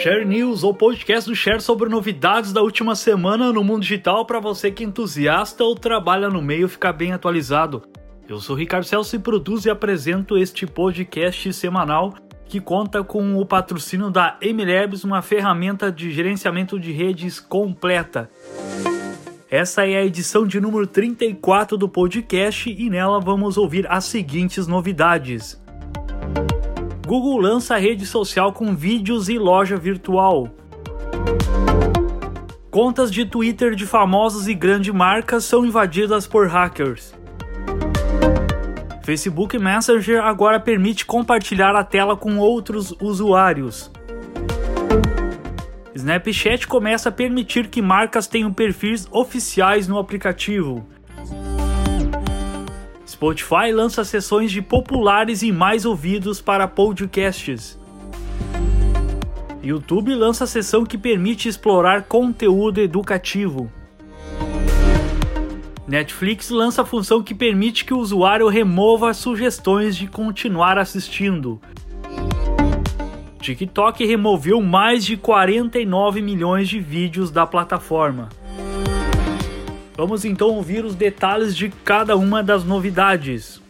Share News, o podcast do Share sobre novidades da última semana no mundo digital para você que é entusiasta ou trabalha no meio ficar bem atualizado. Eu sou Ricardo Celso e produzo e apresento este podcast semanal que conta com o patrocínio da MLabs, uma ferramenta de gerenciamento de redes completa. Essa é a edição de número 34 do podcast e nela vamos ouvir as seguintes novidades. Google lança rede social com vídeos e loja virtual. Contas de Twitter de famosos e grandes marcas são invadidas por hackers. Facebook Messenger agora permite compartilhar a tela com outros usuários. Snapchat começa a permitir que marcas tenham perfis oficiais no aplicativo. Spotify lança sessões de populares e mais ouvidos para podcasts. YouTube lança sessão que permite explorar conteúdo educativo. Netflix lança função que permite que o usuário remova sugestões de continuar assistindo. TikTok removeu mais de 49 milhões de vídeos da plataforma. Vamos então ouvir os detalhes de cada uma das novidades.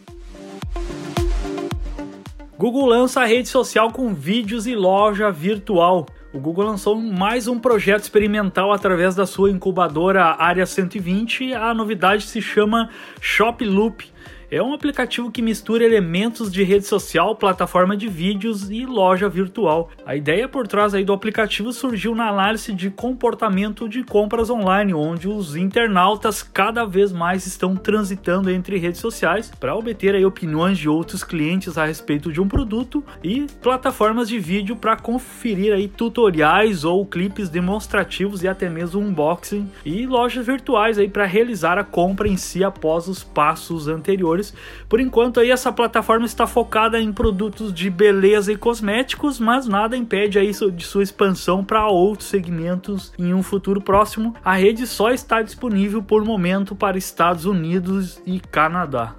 Google lança a rede social com vídeos e loja virtual. O Google lançou mais um projeto experimental através da sua incubadora Área 120. A novidade se chama Shop Loop é um aplicativo que mistura elementos de rede social, plataforma de vídeos e loja virtual. A ideia por trás aí do aplicativo surgiu na análise de comportamento de compras online, onde os internautas cada vez mais estão transitando entre redes sociais para obter aí opiniões de outros clientes a respeito de um produto e plataformas de vídeo para conferir aí tutoriais ou clipes demonstrativos e até mesmo unboxing e lojas virtuais aí para realizar a compra em si após os passos anteriores por enquanto aí essa plataforma está focada em produtos de beleza e cosméticos, mas nada impede aí de sua expansão para outros segmentos em um futuro próximo. A rede só está disponível por momento para Estados Unidos e Canadá.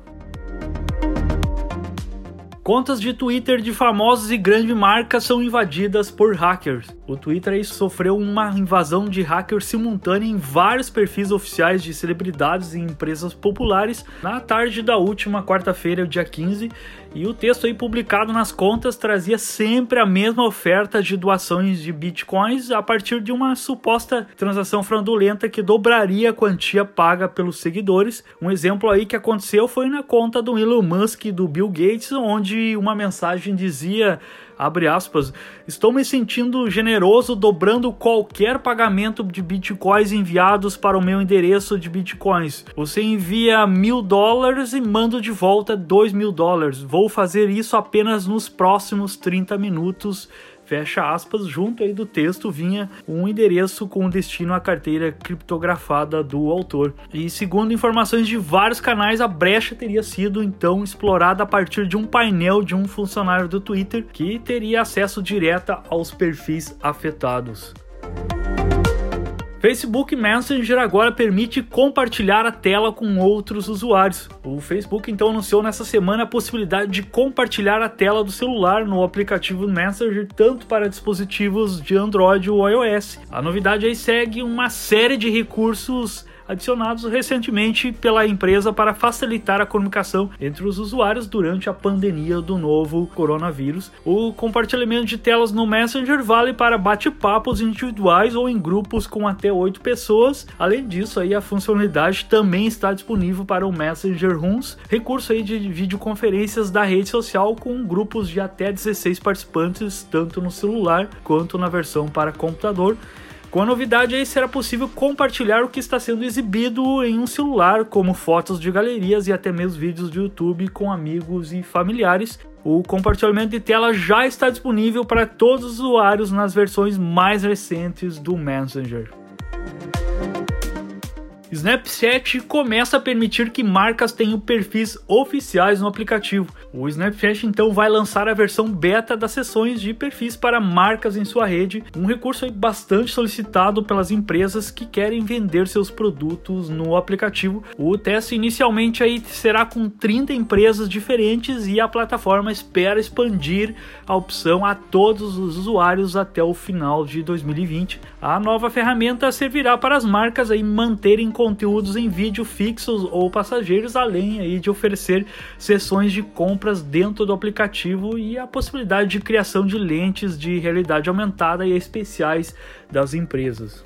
Contas de Twitter de famosos e grandes marcas são invadidas por hackers. O Twitter sofreu uma invasão de hackers simultânea em vários perfis oficiais de celebridades e empresas populares na tarde da última quarta-feira, dia 15, e o texto aí publicado nas contas trazia sempre a mesma oferta de doações de bitcoins a partir de uma suposta transação fraudulenta que dobraria a quantia paga pelos seguidores. Um exemplo aí que aconteceu foi na conta do Elon Musk e do Bill Gates, onde uma mensagem dizia abre aspas, estou me sentindo generoso dobrando qualquer pagamento de bitcoins enviados para o meu endereço de bitcoins. Você envia mil dólares e mando de volta dois mil dólares. Vou fazer isso apenas nos próximos 30 minutos fecha aspas, junto aí do texto vinha um endereço com destino à carteira criptografada do autor. E segundo informações de vários canais, a brecha teria sido então explorada a partir de um painel de um funcionário do Twitter que teria acesso direto aos perfis afetados. Facebook Messenger agora permite compartilhar a tela com outros usuários. O Facebook então anunciou nessa semana a possibilidade de compartilhar a tela do celular no aplicativo Messenger tanto para dispositivos de Android ou iOS. A novidade aí segue uma série de recursos adicionados recentemente pela empresa para facilitar a comunicação entre os usuários durante a pandemia do novo coronavírus. O compartilhamento de telas no Messenger vale para bate-papos individuais ou em grupos com até 8 pessoas. Além disso, aí a funcionalidade também está disponível para o Messenger Rooms, recurso aí de videoconferências da rede social com grupos de até 16 participantes, tanto no celular quanto na versão para computador. Com a novidade aí será possível compartilhar o que está sendo exibido em um celular, como fotos de galerias e até mesmo vídeos do YouTube com amigos e familiares. O compartilhamento de tela já está disponível para todos os usuários nas versões mais recentes do Messenger. Snapchat começa a permitir que marcas tenham perfis oficiais no aplicativo. O Snapchat então vai lançar a versão beta das sessões de perfis para marcas em sua rede, um recurso bastante solicitado pelas empresas que querem vender seus produtos no aplicativo. O teste inicialmente aí será com 30 empresas diferentes e a plataforma espera expandir a opção a todos os usuários até o final de 2020. A nova ferramenta servirá para as marcas aí manterem conteúdos em vídeo fixos ou passageiros, além aí de oferecer sessões de compras dentro do aplicativo e a possibilidade de criação de lentes de realidade aumentada e especiais das empresas.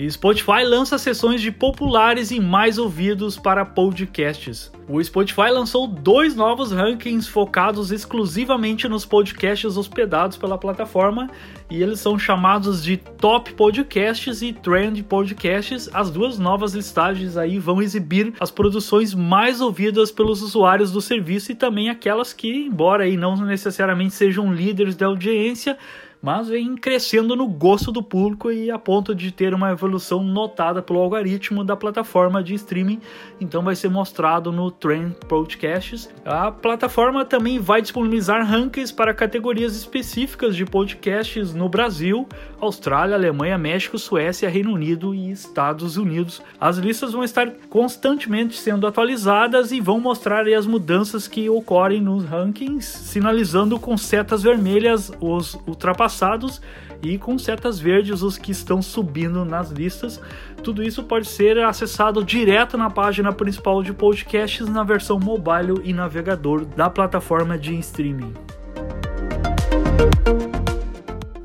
E Spotify lança sessões de populares e mais ouvidos para podcasts. O Spotify lançou dois novos rankings focados exclusivamente nos podcasts hospedados pela plataforma e eles são chamados de Top Podcasts e Trend Podcasts. As duas novas listagens aí vão exibir as produções mais ouvidas pelos usuários do serviço e também aquelas que, embora aí não necessariamente sejam líderes da audiência, mas vem crescendo no gosto do público e a ponto de ter uma evolução notada pelo algoritmo da plataforma de streaming. Então vai ser mostrado no Trend Podcasts. A plataforma também vai disponibilizar rankings para categorias específicas de podcasts no Brasil, Austrália, Alemanha, México, Suécia, Reino Unido e Estados Unidos. As listas vão estar constantemente sendo atualizadas e vão mostrar as mudanças que ocorrem nos rankings, sinalizando com setas vermelhas os ultrapassados passados e com setas verdes os que estão subindo nas listas. Tudo isso pode ser acessado direto na página principal de podcasts na versão mobile e navegador da plataforma de streaming.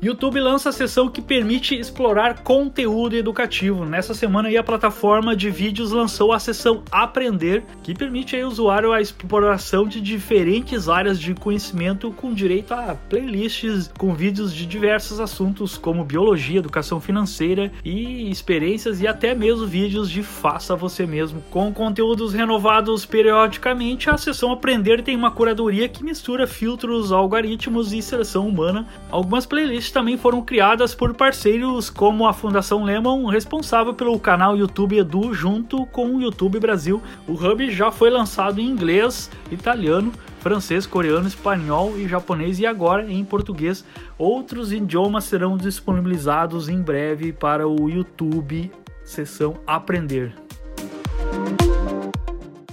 YouTube lança a seção que permite explorar conteúdo educativo. Nessa semana a plataforma de vídeos lançou a seção Aprender, que permite ao usuário a exploração de diferentes áreas de conhecimento com direito a playlists com vídeos de diversos assuntos como biologia, educação financeira e experiências e até mesmo vídeos de faça você mesmo. Com conteúdos renovados periodicamente, a seção Aprender tem uma curadoria que mistura filtros, algoritmos e seleção humana. Algumas playlists também foram criadas por parceiros como a Fundação Lemon, responsável pelo canal YouTube Edu, junto com o YouTube Brasil. O Hub já foi lançado em inglês, italiano, francês, coreano, espanhol e japonês e agora em português. Outros idiomas serão disponibilizados em breve para o YouTube seção Aprender.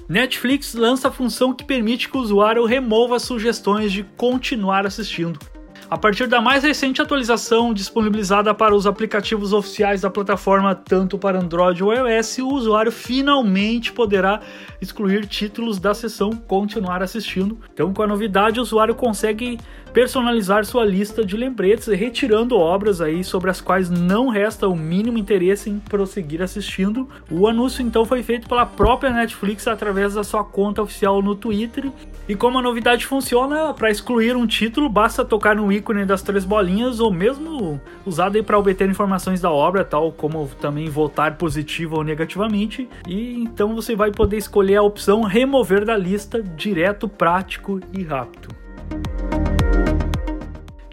Netflix lança a função que permite que o usuário remova sugestões de continuar assistindo. A partir da mais recente atualização disponibilizada para os aplicativos oficiais da plataforma, tanto para Android ou iOS, o usuário finalmente poderá excluir títulos da seção Continuar assistindo. Então, com a novidade, o usuário consegue personalizar sua lista de lembretes, retirando obras aí sobre as quais não resta o mínimo interesse em prosseguir assistindo. O anúncio então foi feito pela própria Netflix através da sua conta oficial no Twitter. E como a novidade funciona, para excluir um título basta tocar no ícone das três bolinhas ou mesmo usado para obter informações da obra, tal como também votar positivo ou negativamente. E então você vai poder escolher a opção remover da lista direto, prático e rápido.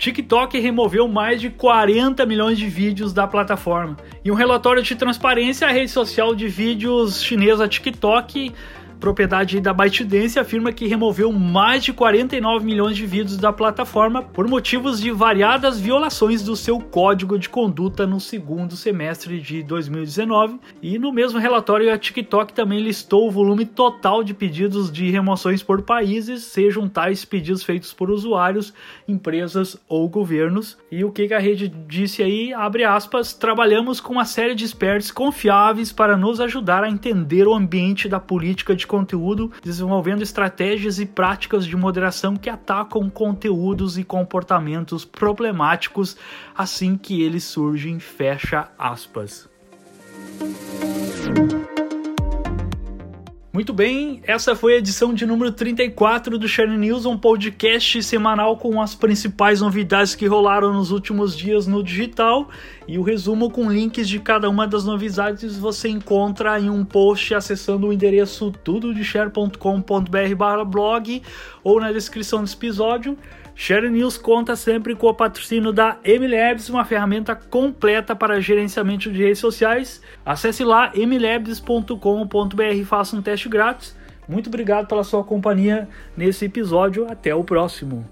TikTok removeu mais de 40 milhões de vídeos da plataforma. E um relatório de transparência, a rede social de vídeos chinesa TikTok propriedade da ByteDance, afirma que removeu mais de 49 milhões de vídeos da plataforma por motivos de variadas violações do seu código de conduta no segundo semestre de 2019. E no mesmo relatório, a TikTok também listou o volume total de pedidos de remoções por países, sejam tais pedidos feitos por usuários, empresas ou governos. E o que a rede disse aí? Abre aspas, trabalhamos com uma série de experts confiáveis para nos ajudar a entender o ambiente da política de conteúdo, desenvolvendo estratégias e práticas de moderação que atacam conteúdos e comportamentos problemáticos assim que eles surgem, fecha aspas. Muito bem, essa foi a edição de número 34 do Share News, um podcast semanal com as principais novidades que rolaram nos últimos dias no digital e o resumo com links de cada uma das novidades você encontra em um post acessando o endereço tudodeshare.com.br/blog ou na descrição desse episódio. Share News conta sempre com o patrocínio da MLabs, uma ferramenta completa para gerenciamento de redes sociais. Acesse lá mlabs.com.br e faça um teste grátis. Muito obrigado pela sua companhia nesse episódio. Até o próximo.